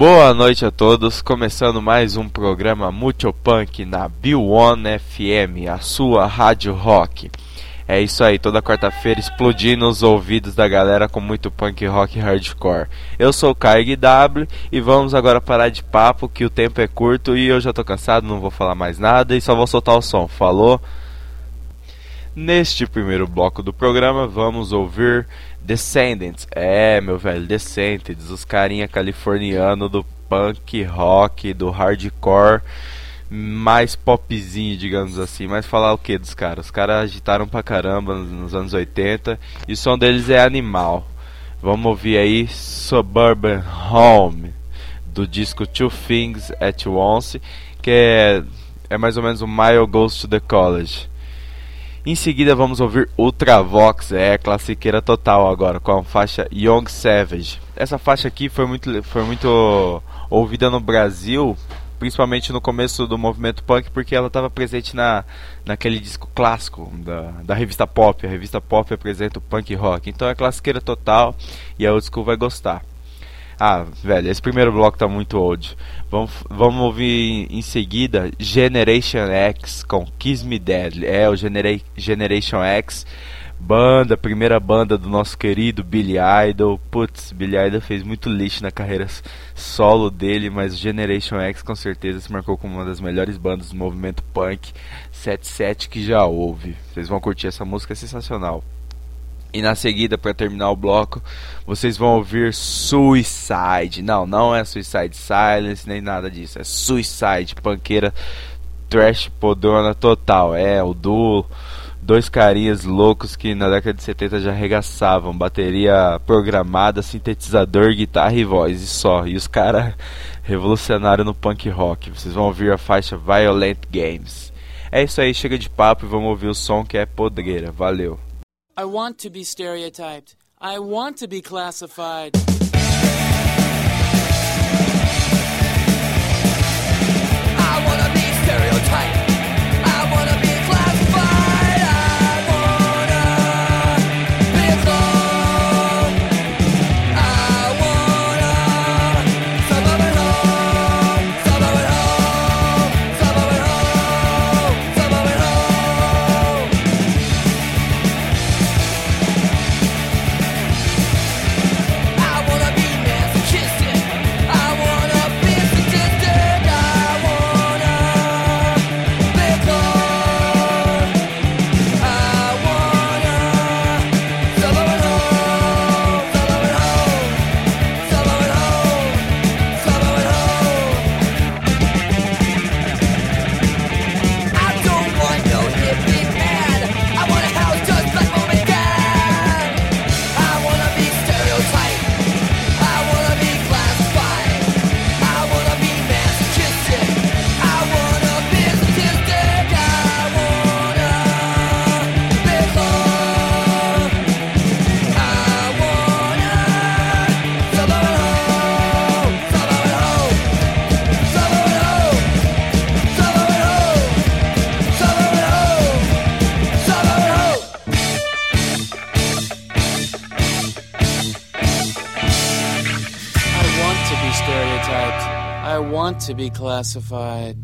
Boa noite a todos, começando mais um programa Mucho Punk na Bill One FM, a sua rádio rock. É isso aí, toda quarta-feira explodindo os ouvidos da galera com muito punk rock hardcore. Eu sou o Caio W e vamos agora parar de papo que o tempo é curto e eu já tô cansado, não vou falar mais nada e só vou soltar o som. Falou? Neste primeiro bloco do programa vamos ouvir Descendants, é, meu velho, Descendants, os carinha californiano do punk rock, do hardcore, mais popzinho, digamos assim. Mas falar o que dos caras? Os caras agitaram pra caramba nos anos 80 e o som deles é animal. Vamos ouvir aí Suburban Home, do disco Two Things at Once, que é, é mais ou menos o Mile Goes to the College. Em seguida vamos ouvir Ultravox, é classiqueira total agora, com a faixa Young Savage. Essa faixa aqui foi muito, foi muito ouvida no Brasil, principalmente no começo do movimento punk, porque ela estava presente na, naquele disco clássico da, da revista Pop. A revista Pop apresenta o punk rock. Então é classiqueira total e a Old School vai gostar. Ah, velho, esse primeiro bloco tá muito old. Vamos, vamos ouvir em, seguida Generation X com Kiss Me Deadly. É, o Genera Generation X, banda, primeira banda do nosso querido Billy Idol. Putz, Billy Idol fez muito lixo na carreira solo dele, mas Generation X com certeza se marcou como uma das melhores bandas do movimento punk 77 que já houve. Vocês vão curtir essa música, é sensacional. E na seguida, para terminar o bloco, vocês vão ouvir Suicide. Não, não é Suicide Silence nem nada disso. É Suicide, panqueira trash podona total. É o duo, dois carinhas loucos que na década de 70 já arregaçavam. Bateria programada, sintetizador, guitarra e voz. E só. E os caras revolucionários no punk rock. Vocês vão ouvir a faixa Violent Games. É isso aí, chega de papo e vamos ouvir o som que é podreira. Valeu. I want to be stereotyped. I want to be classified. To be classified.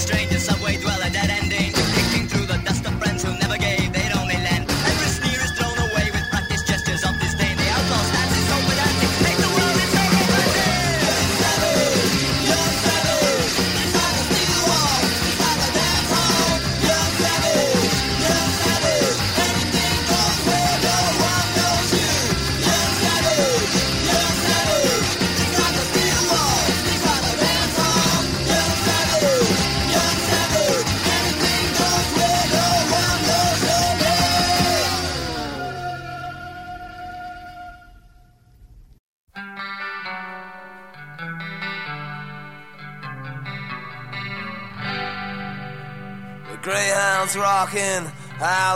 strangers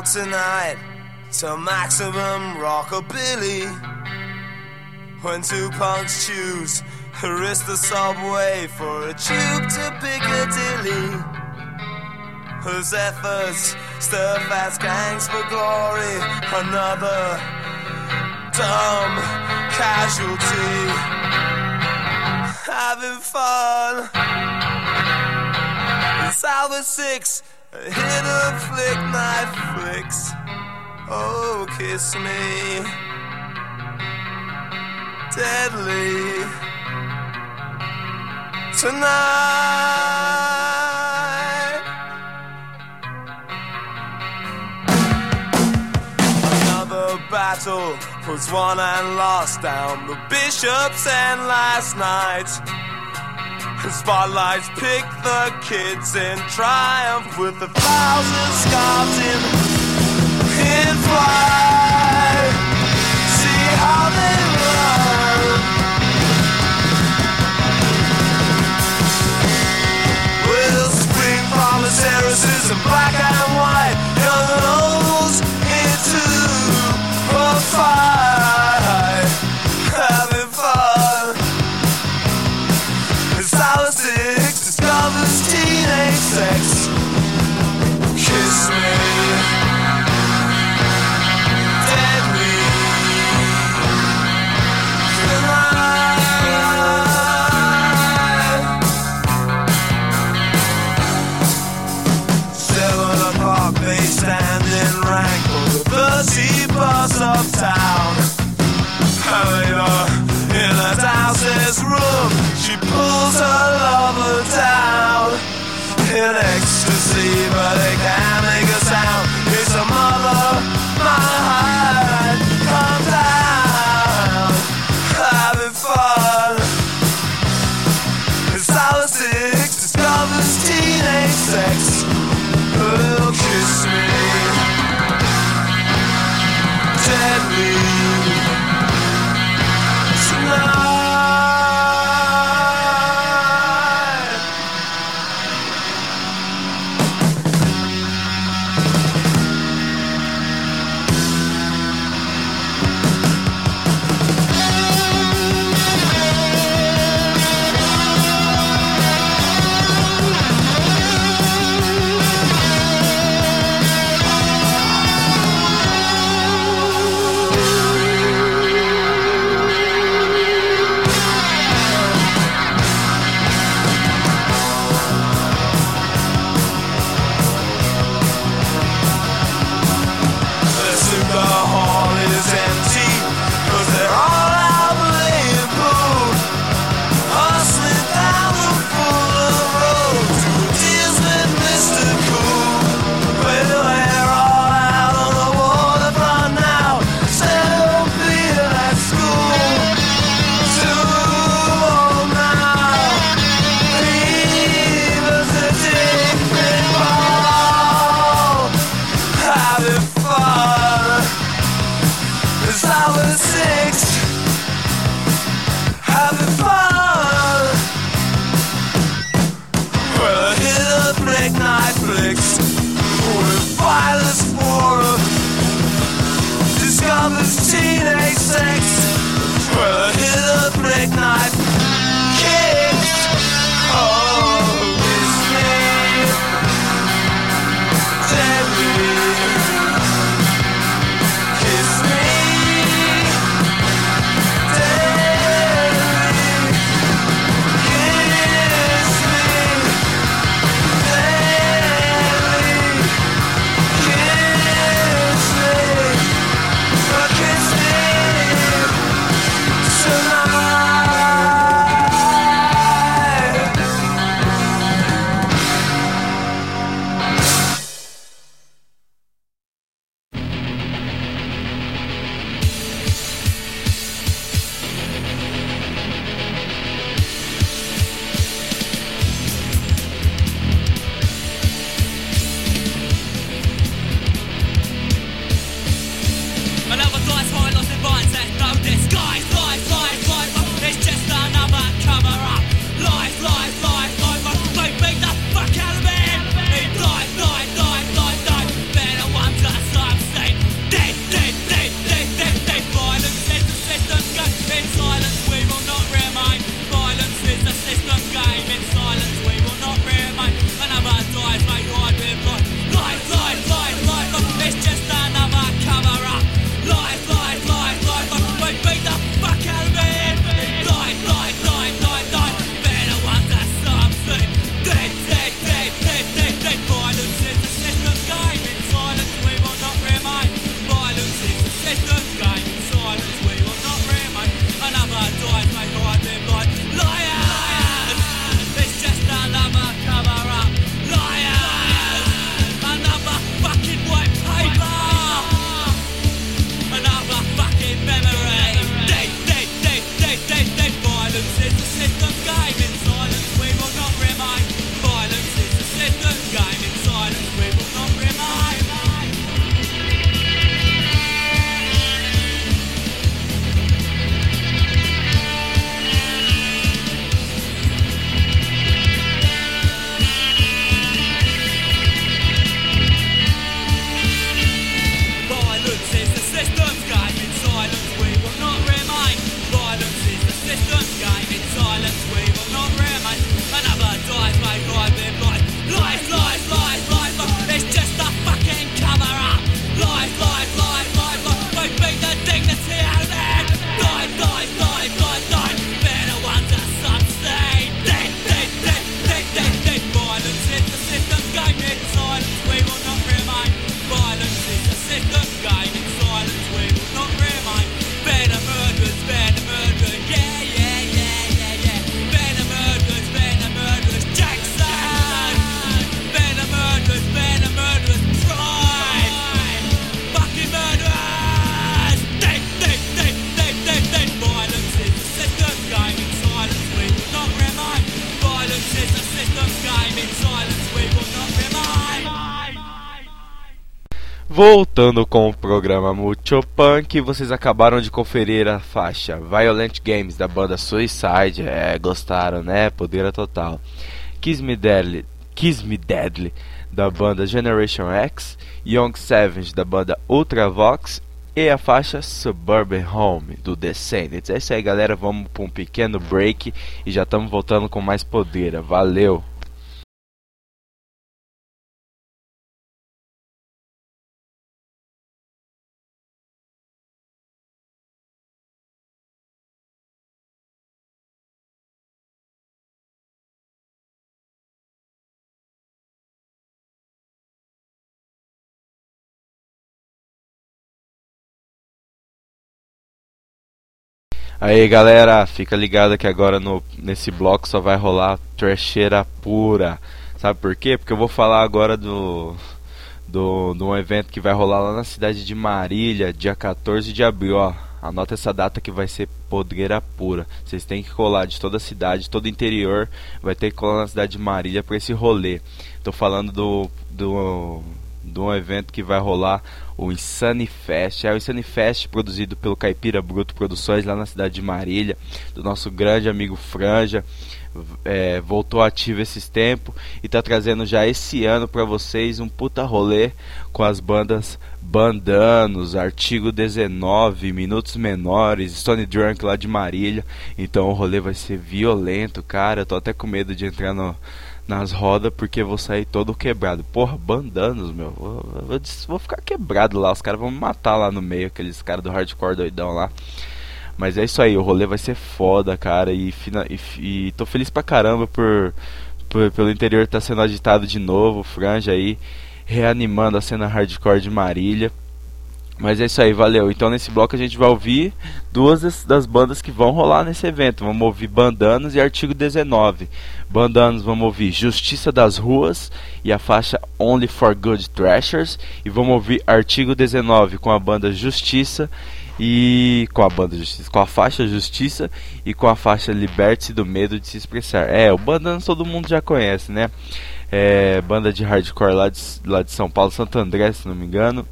out tonight to maximum rockabilly. When two punks choose, risk the subway for a tube to Piccadilly. Whose efforts stir fast gangs for glory? Another dumb casualty. Having fun. Salva six, hit a flick knife. Oh, kiss me deadly tonight. Another battle was won and lost down the bishop's and last night. The spotlights picked the kids in triumph with a thousand scars in fly. See how they. Voltando com o programa Mucho Punk, vocês acabaram de conferir a faixa Violent Games da banda Suicide. É, gostaram, né? Podeira total. Kiss Me Deadly, Kiss Me Deadly da banda Generation X, Young Savage da banda Ultravox e a faixa Suburban Home do Descendants. É isso aí, galera. Vamos para um pequeno break e já estamos voltando com mais podeira. Valeu! Aí galera, fica ligado que agora no, nesse bloco só vai rolar trecheira pura. Sabe por quê? Porque eu vou falar agora do, do, de um evento que vai rolar lá na cidade de Marília, dia 14 de abril. Ó, anota essa data que vai ser podreira pura. Vocês têm que colar de toda a cidade, todo o interior. Vai ter que colar na cidade de Marília para esse rolê. Tô falando do, do de um evento que vai rolar o Insane Fest. É o Insane Fest produzido pelo Caipira Bruto Produções lá na cidade de Marília, do nosso grande amigo Franja. É, voltou ativo esses tempos e tá trazendo já esse ano para vocês um puta rolê com as bandas Bandanos, Artigo 19, Minutos Menores, Stone Drunk lá de Marília. Então o rolê vai ser violento, cara. Eu tô até com medo de entrar no, nas rodas porque vou sair todo quebrado. Porra, bandanos, meu. Vou, vou, vou ficar quebrado lá. Os caras vão me matar lá no meio, aqueles caras do hardcore doidão lá. Mas é isso aí, o rolê vai ser foda, cara. E, e, e tô feliz pra caramba por, por pelo interior tá sendo agitado de novo. Franja aí reanimando a cena hardcore de Marília. Mas é isso aí, valeu. Então nesse bloco a gente vai ouvir duas das, das, bandas que vão rolar nesse evento. Vamos ouvir Bandanos e Artigo 19. Bandanos vamos ouvir Justiça das Ruas e a faixa Only for Good Thrashers. E vamos ouvir Artigo 19 com a banda Justiça e com a banda Justiça, com a faixa Justiça e com a faixa Liberte-se do Medo de se Expressar. É, o Bandanos todo mundo já conhece, né? É, banda de hardcore lá de, lá de São Paulo, Santo André, se não me engano.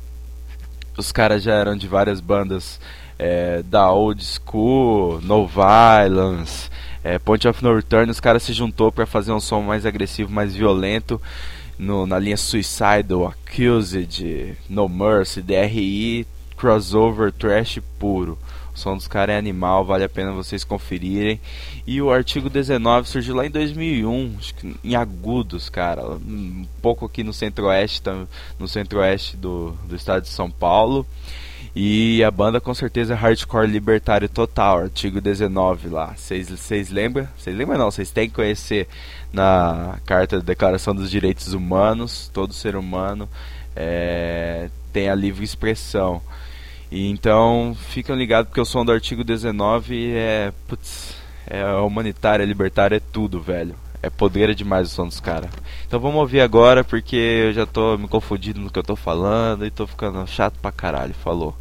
Os caras já eram de várias bandas é, da Old School, No Violence, é, Point of No Return. Os caras se juntou para fazer um som mais agressivo, mais violento. No, na linha Suicidal, Accused, No Mercy, DRI, crossover, trash puro. O som dos caras é animal, vale a pena vocês conferirem. E o artigo 19 surgiu lá em 2001, acho que em Agudos, cara, um pouco aqui no centro-oeste, no centro-oeste do, do estado de São Paulo. E a banda com certeza é hardcore libertário total, artigo 19 lá. Vocês lembram? Vocês lembram não? Vocês têm que conhecer na Carta da Declaração dos Direitos Humanos, todo ser humano é, tem a livre expressão. E então, fiquem ligados porque o som do artigo 19 é. Putz, é humanitário, é libertário, é tudo, velho. É poder demais o som dos caras. Então vamos ouvir agora porque eu já tô me confundindo no que eu tô falando e tô ficando chato pra caralho. Falou.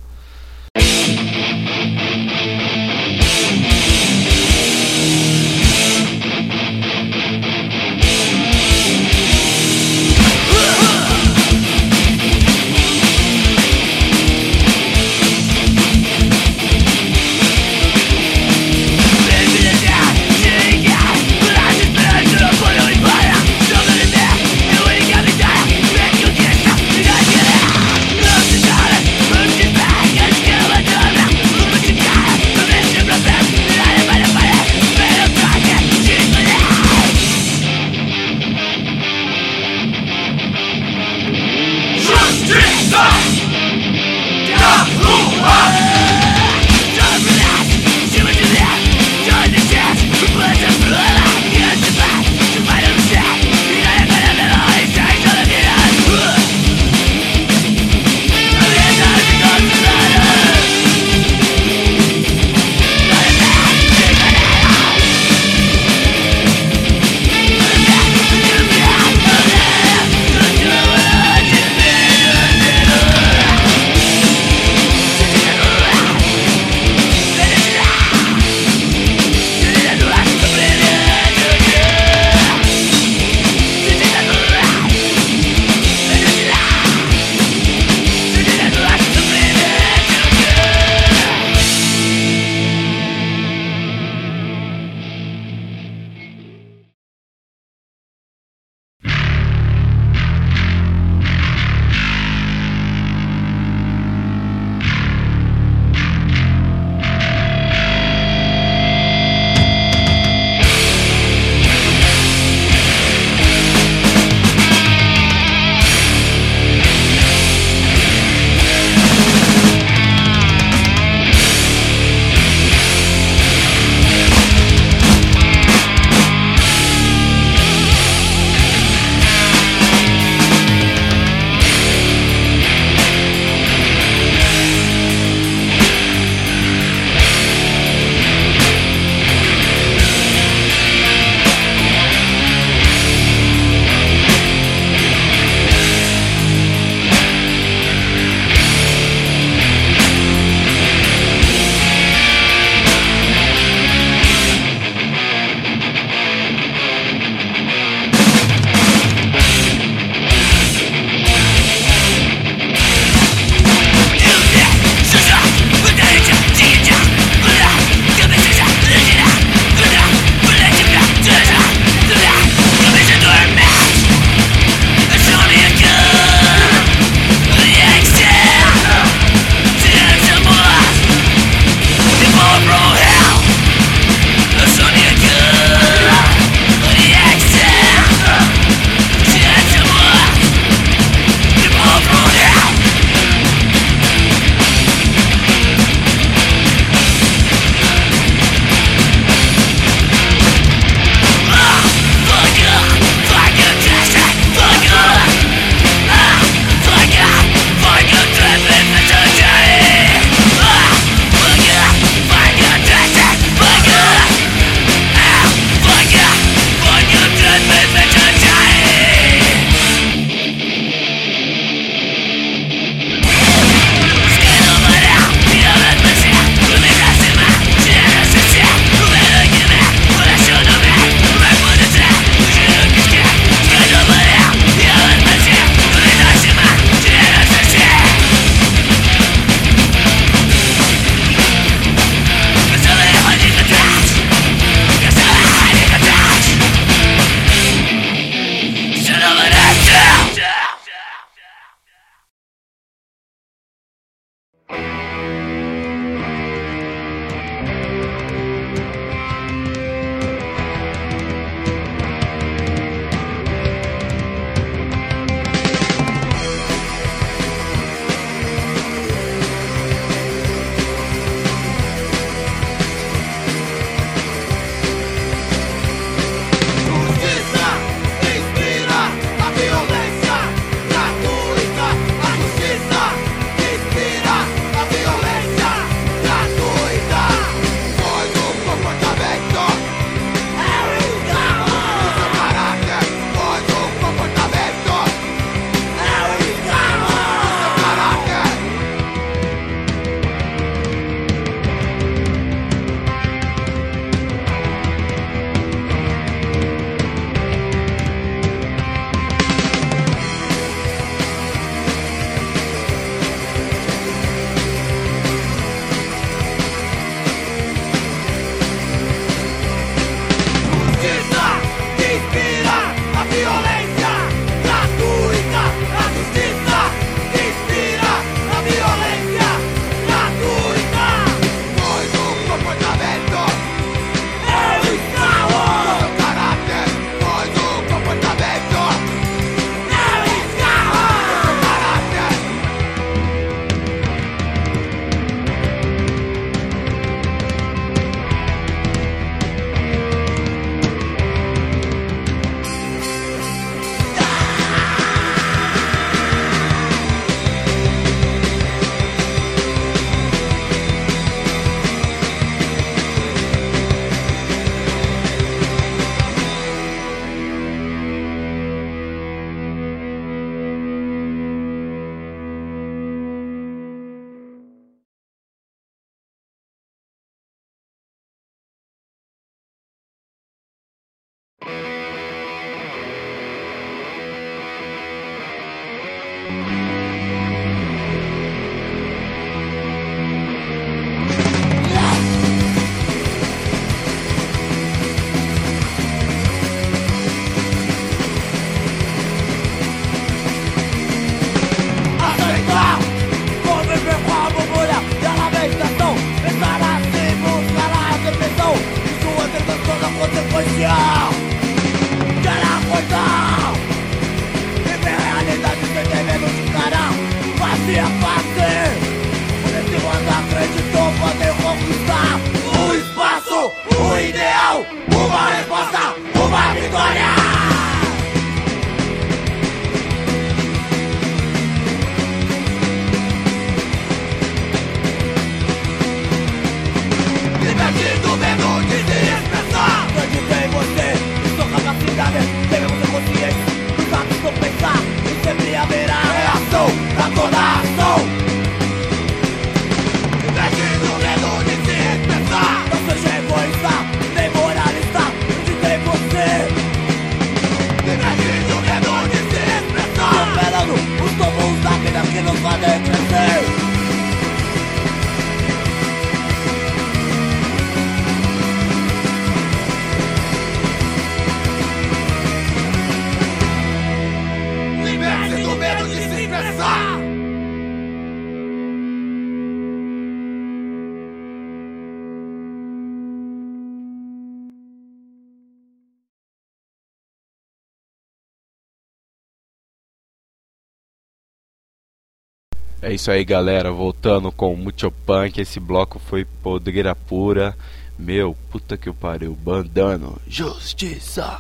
É isso aí, galera. Voltando com o Mucho Punk. Esse bloco foi podreira pura. Meu, puta que pariu. Bandano. Justiça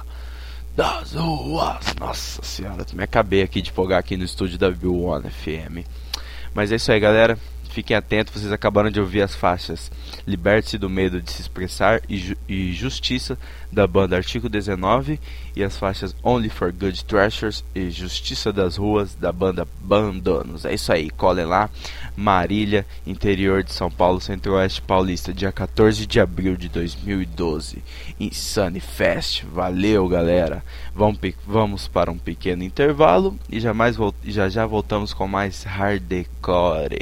das ruas. Nossa senhora, me acabei aqui de folgar aqui no estúdio da Bill One FM. Mas é isso aí, galera. Fiquem atentos, vocês acabaram de ouvir as faixas Liberte-se do Medo de se Expressar e, Ju e, Justiça da banda Artigo 19 e as faixas Only for Good Treasures e Justiça das Ruas da banda Bandanos. É isso aí, colhem lá. Marília, interior de São Paulo, Centro-Oeste Paulista, dia 14 de abril de 2012. Insane Fest. Valeu, galera. Vamos, vamos para um pequeno intervalo e já, mais, já já voltamos com mais hardcore.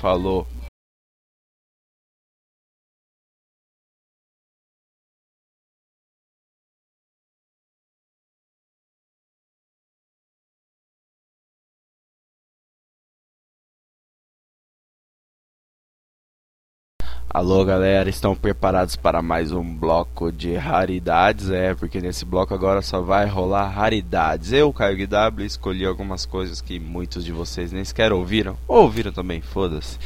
Falou. Alô galera, estão preparados para mais um bloco de raridades? É, porque nesse bloco agora só vai rolar raridades. Eu, Caio W, escolhi algumas coisas que muitos de vocês nem sequer ouviram. Ou ouviram também, foda-se.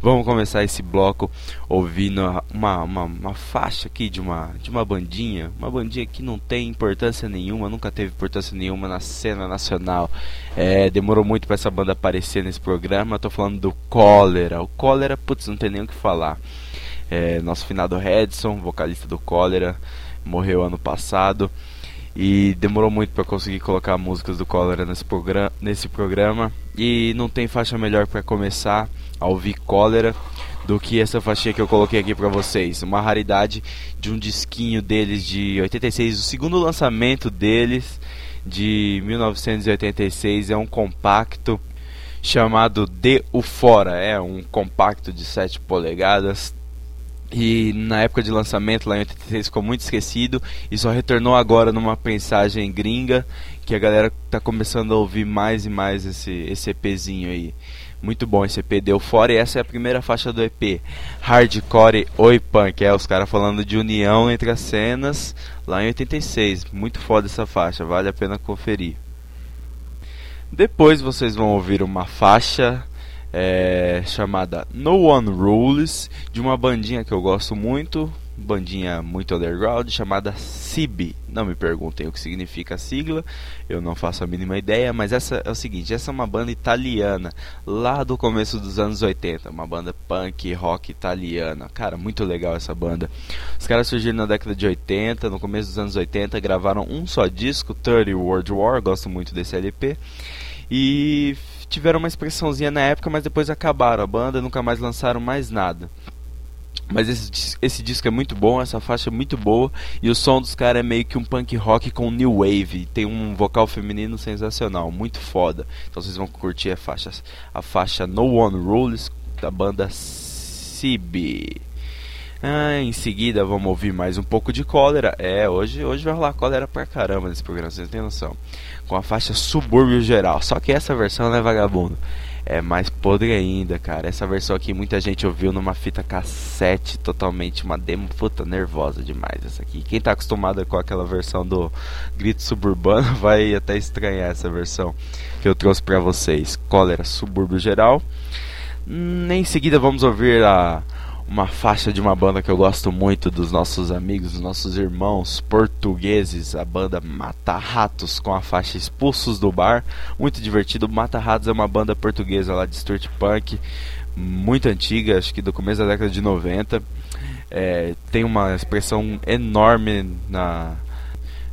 Vamos começar esse bloco ouvindo uma, uma, uma, faixa aqui de uma, de uma bandinha. Uma bandinha que não tem importância nenhuma, nunca teve importância nenhuma na cena nacional. É, demorou muito para essa banda aparecer nesse programa. Eu tô falando do Cólera. O Cólera, putz, não tem nem o que falar. É, nosso finado Redson, vocalista do Cólera, morreu ano passado e demorou muito para conseguir colocar músicas do Cólera nesse, programa, nesse programa. E não tem faixa melhor para começar a ouvir Cólera do que essa faixinha que eu coloquei aqui para vocês. Uma raridade de um disquinho deles de 86, o segundo lançamento deles de 1986 é um compacto chamado De O Fora, é um compacto de 7 polegadas, e na época de lançamento, lá em 86, ficou muito esquecido e só retornou agora numa pensagem gringa que a galera tá começando a ouvir mais e mais esse, esse EPzinho aí. Muito bom esse EP, deu fora e essa é a primeira faixa do EP. Hardcore Oi Punk, é os caras falando de união entre as cenas lá em 86. Muito foda essa faixa, vale a pena conferir. Depois vocês vão ouvir uma faixa é, chamada No One Rules, de uma bandinha que eu gosto muito, bandinha muito underground, chamada CIB. Não me perguntem o que significa a sigla, eu não faço a mínima ideia, mas essa é o seguinte, essa é uma banda italiana, lá do começo dos anos 80, uma banda punk rock italiana. Cara, muito legal essa banda. Os caras surgiram na década de 80, no começo dos anos 80, gravaram um só disco, 30 World War, gosto muito desse LP. E tiveram uma expressãozinha na época, mas depois acabaram a banda, nunca mais lançaram mais nada. Mas esse, esse disco é muito bom, essa faixa é muito boa e o som dos caras é meio que um punk rock com new wave. Tem um vocal feminino sensacional, muito foda. Então vocês vão curtir a faixa, a faixa No One Rules da banda CB. Ah, em seguida vamos ouvir mais um pouco de cólera. É, hoje, hoje vai rolar cólera pra caramba nesse programa, vocês têm noção com a faixa Subúrbio Geral. Só que essa versão não é vagabundo. É mais podre ainda, cara. Essa versão aqui muita gente ouviu numa fita cassete totalmente, uma demo puta nervosa demais essa aqui. Quem tá acostumado com aquela versão do Grito Suburbano vai até estranhar essa versão que eu trouxe para vocês. Cólera Subúrbio Geral. Hum, em seguida vamos ouvir a uma faixa de uma banda que eu gosto muito dos nossos amigos, dos nossos irmãos portugueses, a banda Mata Ratos com a faixa Expulsos do Bar, muito divertido. Mata Ratos é uma banda portuguesa lá de street punk, muito antiga, acho que do começo da década de 90. É, tem uma expressão enorme na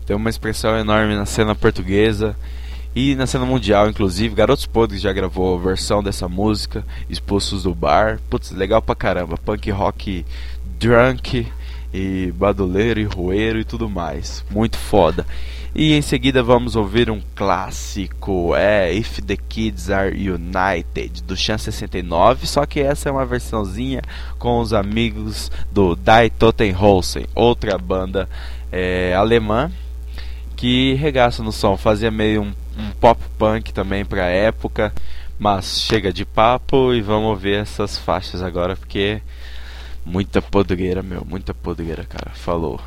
tem uma expressão enorme na cena portuguesa e na cena mundial, inclusive, Garotos Podres já gravou a versão dessa música, Expulsos do Bar. Putz, legal pra caramba. Punk rock drunk e baduleiro e roeiro e tudo mais. Muito foda. E em seguida vamos ouvir um clássico, é If the Kids Are United, do Chan 69, só que essa é uma versãozinha com os amigos do Die Totenhausen, outra banda é, alemã que regaça no som, fazia meio um um pop punk também pra época. Mas chega de papo e vamos ver essas faixas agora, porque muita podreira, meu, muita podreira, cara. Falou.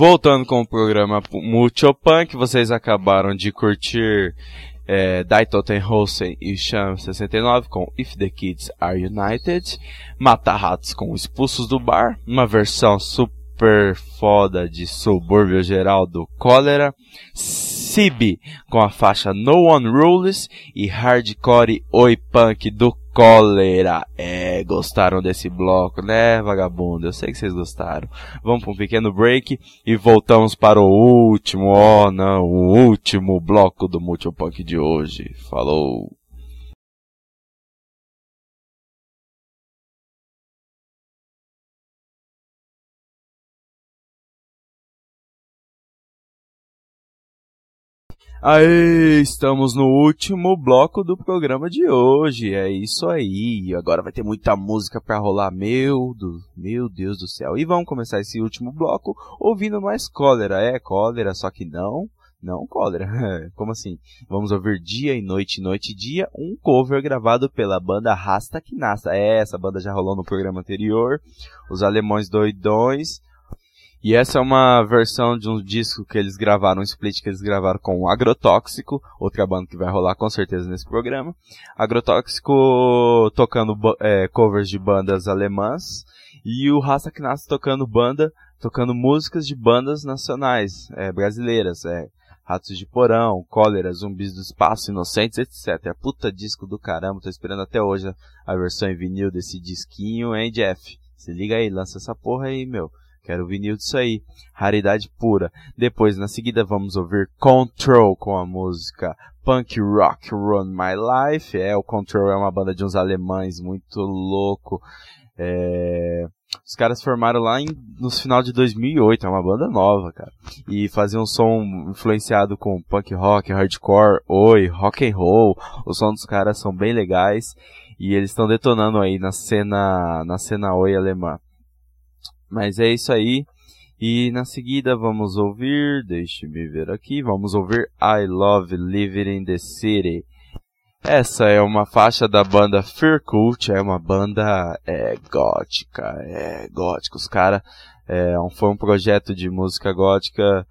Voltando com o programa Mucho Punk, vocês acabaram de curtir é, Die Totenhausen e Sham 69 com If the Kids Are United, Mata Ratos com Expulsos do Bar, uma versão super foda de Subúrbio Geral do Cólera, Sibi com a faixa No One Rules e Hardcore Oi Punk do Cólera. É, gostaram desse bloco, né, vagabundo? Eu sei que vocês gostaram. Vamos para um pequeno break e voltamos para o último, oh não, o último bloco do Multipunk de hoje. Falou! Aê, estamos no último bloco do programa de hoje. É isso aí. Agora vai ter muita música pra rolar. Meu, do, meu Deus do céu. E vamos começar esse último bloco ouvindo mais cólera. É cólera, só que não, não cólera. Como assim? Vamos ouvir Dia e Noite, Noite e Dia, um cover gravado pela banda Rasta Kinasta. É, essa banda já rolou no programa anterior. Os Alemães Doidões. E essa é uma versão de um disco que eles gravaram, um split que eles gravaram com o Agrotóxico, outra banda que vai rolar com certeza nesse programa. Agrotóxico tocando é, covers de bandas alemãs e o Rasta Knass tocando banda, tocando músicas de bandas nacionais, é, brasileiras, é, Ratos de Porão, Cólera, Zumbis do Espaço, Inocentes, etc. Puta disco do caramba, tô esperando até hoje a versão em vinil desse disquinho, hein, Jeff? Se liga aí, lança essa porra aí, meu. Quero vinil disso aí. Raridade pura. Depois, na seguida, vamos ouvir Control com a música Punk Rock Run My Life. É, o Control é uma banda de uns alemães muito louco. É... Os caras formaram lá em, no final de 2008, é uma banda nova, cara. E faziam um som influenciado com punk rock, hardcore, oi, rock and roll. Os sons dos caras são bem legais e eles estão detonando aí na cena, na cena oi alemã. Mas é isso aí. E na seguida vamos ouvir, deixe-me ver aqui, vamos ouvir I Love Living in the City. Essa é uma faixa da banda Fear Cult, é uma banda é, gótica, é gótica. Os caras, é, foi um projeto de música gótica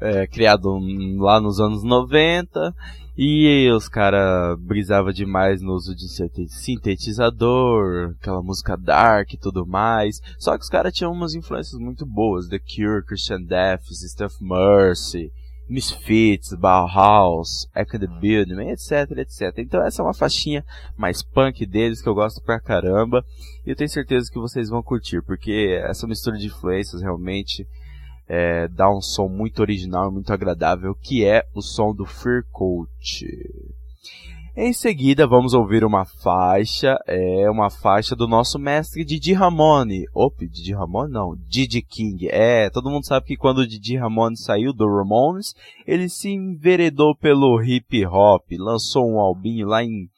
é, criado lá nos anos 90 e os caras brisavam demais no uso de sintetizador, aquela música dark e tudo mais. Só que os caras tinham umas influências muito boas: The Cure, Christian Death, Stuff Mercy, Misfits, Bauhaus, Echo the Building, etc, etc. Então essa é uma faixinha mais punk deles que eu gosto pra caramba. E eu tenho certeza que vocês vão curtir, porque essa mistura de influências realmente é, dá um som muito original e muito agradável, que é o som do Fear Cult. Em seguida, vamos ouvir uma faixa, é uma faixa do nosso mestre Didi Ramone. Opa, Didi Ramone não, Didi King. É, todo mundo sabe que quando o Didi Ramone saiu do Ramones, ele se enveredou pelo hip hop, lançou um albinho lá em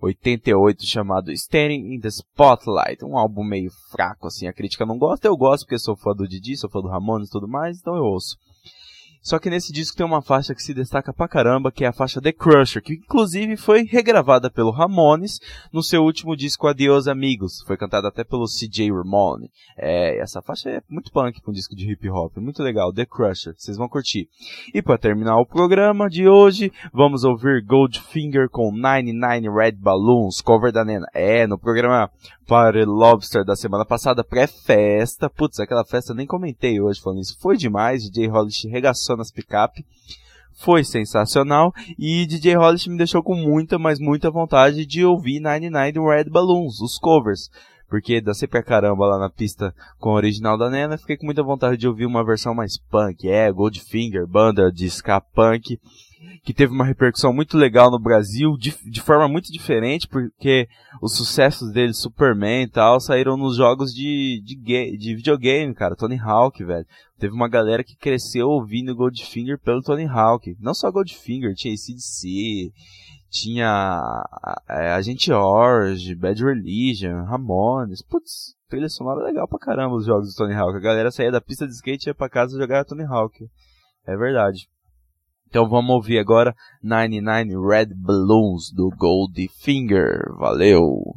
88 chamado Standing in the Spotlight, um álbum meio fraco assim, a crítica não gosta, eu gosto porque sou fã do Didi, sou fã do Ramones e tudo mais, então eu ouço. Só que nesse disco tem uma faixa que se destaca pra caramba, que é a faixa The Crusher, que inclusive foi regravada pelo Ramones no seu último disco Adios Amigos. Foi cantada até pelo CJ Ramone. É, essa faixa é muito punk pra um disco de hip hop, muito legal, The Crusher, vocês vão curtir. E para terminar o programa de hoje, vamos ouvir Goldfinger com 99 Red Balloons, cover da Nena. É, no programa Party Lobster da semana passada, pré-festa. Putz, aquela festa nem comentei hoje falando isso. Foi demais, DJ Hollish regaçou nas picape. Foi sensacional e DJ Hollish me deixou com muita, mas muita vontade de ouvir 99 Red Balloons, os covers. Porque dancei pra caramba lá na pista com o original da Nena, fiquei com muita vontade de ouvir uma versão mais punk. É, Goldfinger, banda de ska punk que teve uma repercussão muito legal no Brasil, de, de forma muito diferente, porque os sucessos dele, Superman e tal, saíram nos jogos de, de, de videogame, cara. Tony Hawk, velho. Teve uma galera que cresceu ouvindo Goldfinger pelo Tony Hawk. Não só Goldfinger, tinha ACDC, tinha é, Agente Orange, Bad Religion, Ramones. Putz, trilha sonora legal pra caramba os jogos do Tony Hawk. A galera saía da pista de skate e ia pra casa jogar Tony Hawk. É verdade. Então vamos ouvir agora 99 Red Balloons do Goldfinger. Valeu!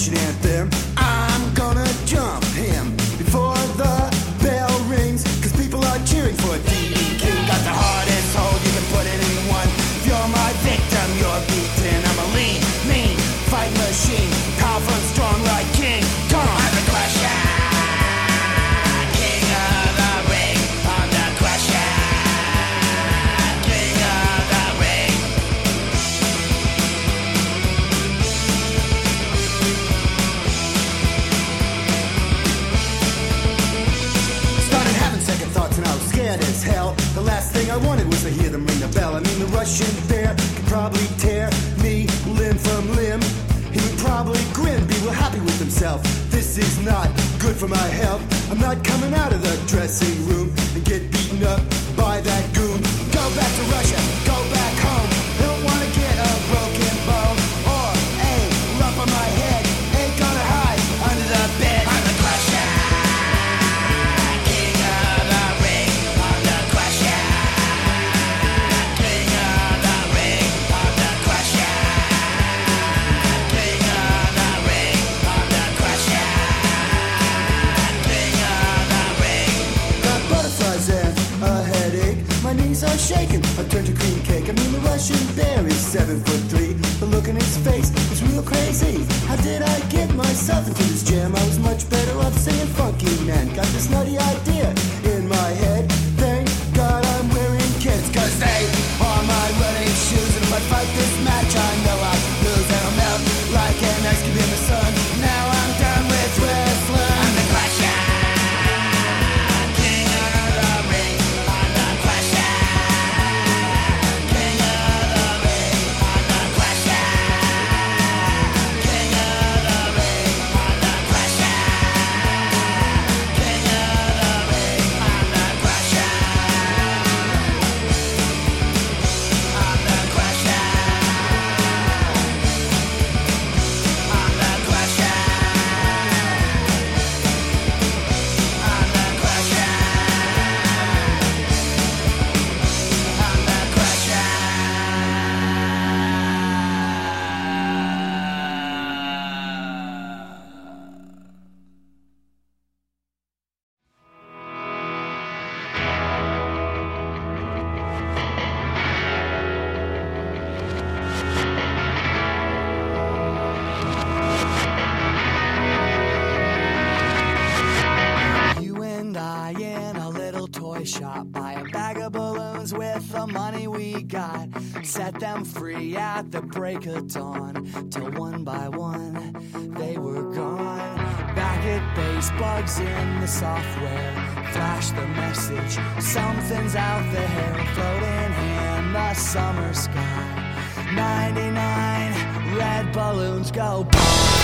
she didn't for my help. I'm not coming out of the dressing room. knees are shaking. I turn to cream cake. I mean, the Russian bear is seven foot three. The look in his face is real crazy. How did I get myself into this jam? I was much better off singing Funky Man. Got this nutty idea. break of dawn till one by one they were gone. Back at base, bugs in the software flash the message. Something's out there floating in the summer sky. 99 red balloons go boom.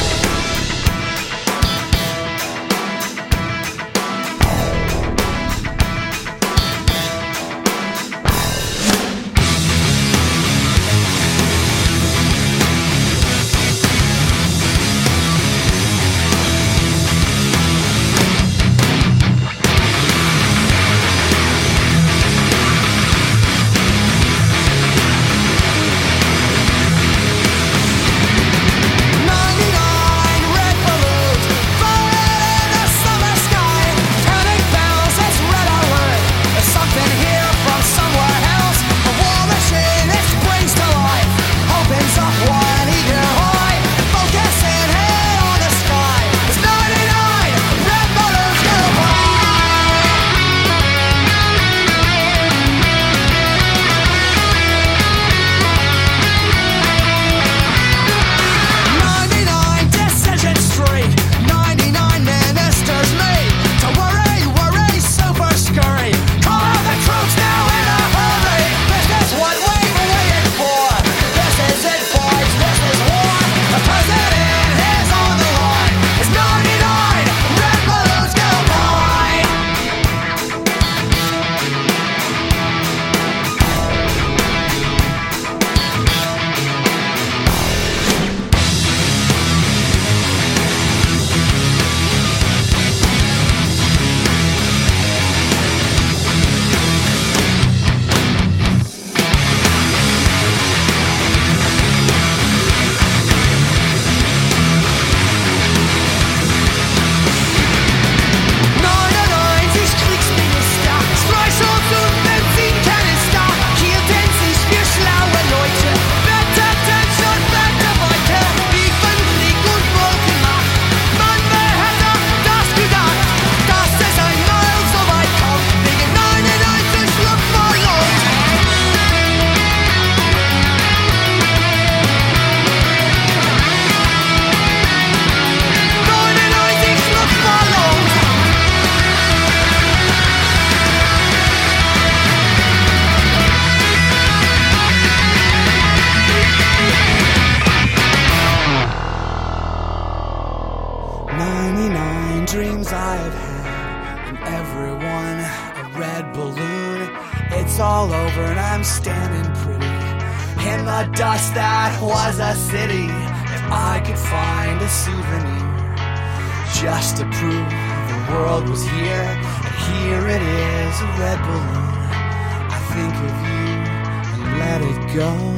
Just to prove the world was here, and here it is, a red balloon. I think of you and let it go.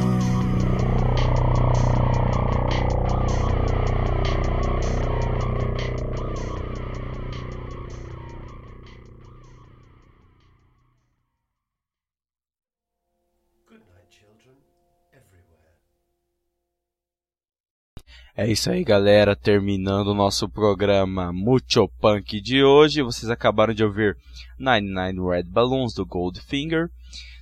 É isso aí, galera. Terminando o nosso programa Mucho Punk de hoje. Vocês acabaram de ouvir 99 Red Balloons do Goldfinger,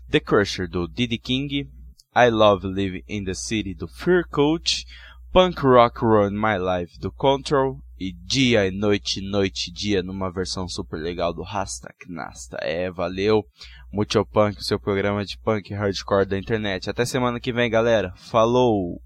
The Crusher do Diddy King, I Love Living in the City do Fear Coach, Punk Rock Run My Life do Control e Dia e Noite, Noite Dia numa versão super legal do Rasta Knasta. É, valeu. Mucho Punk, o seu programa de punk hardcore da internet. Até semana que vem, galera. Falou!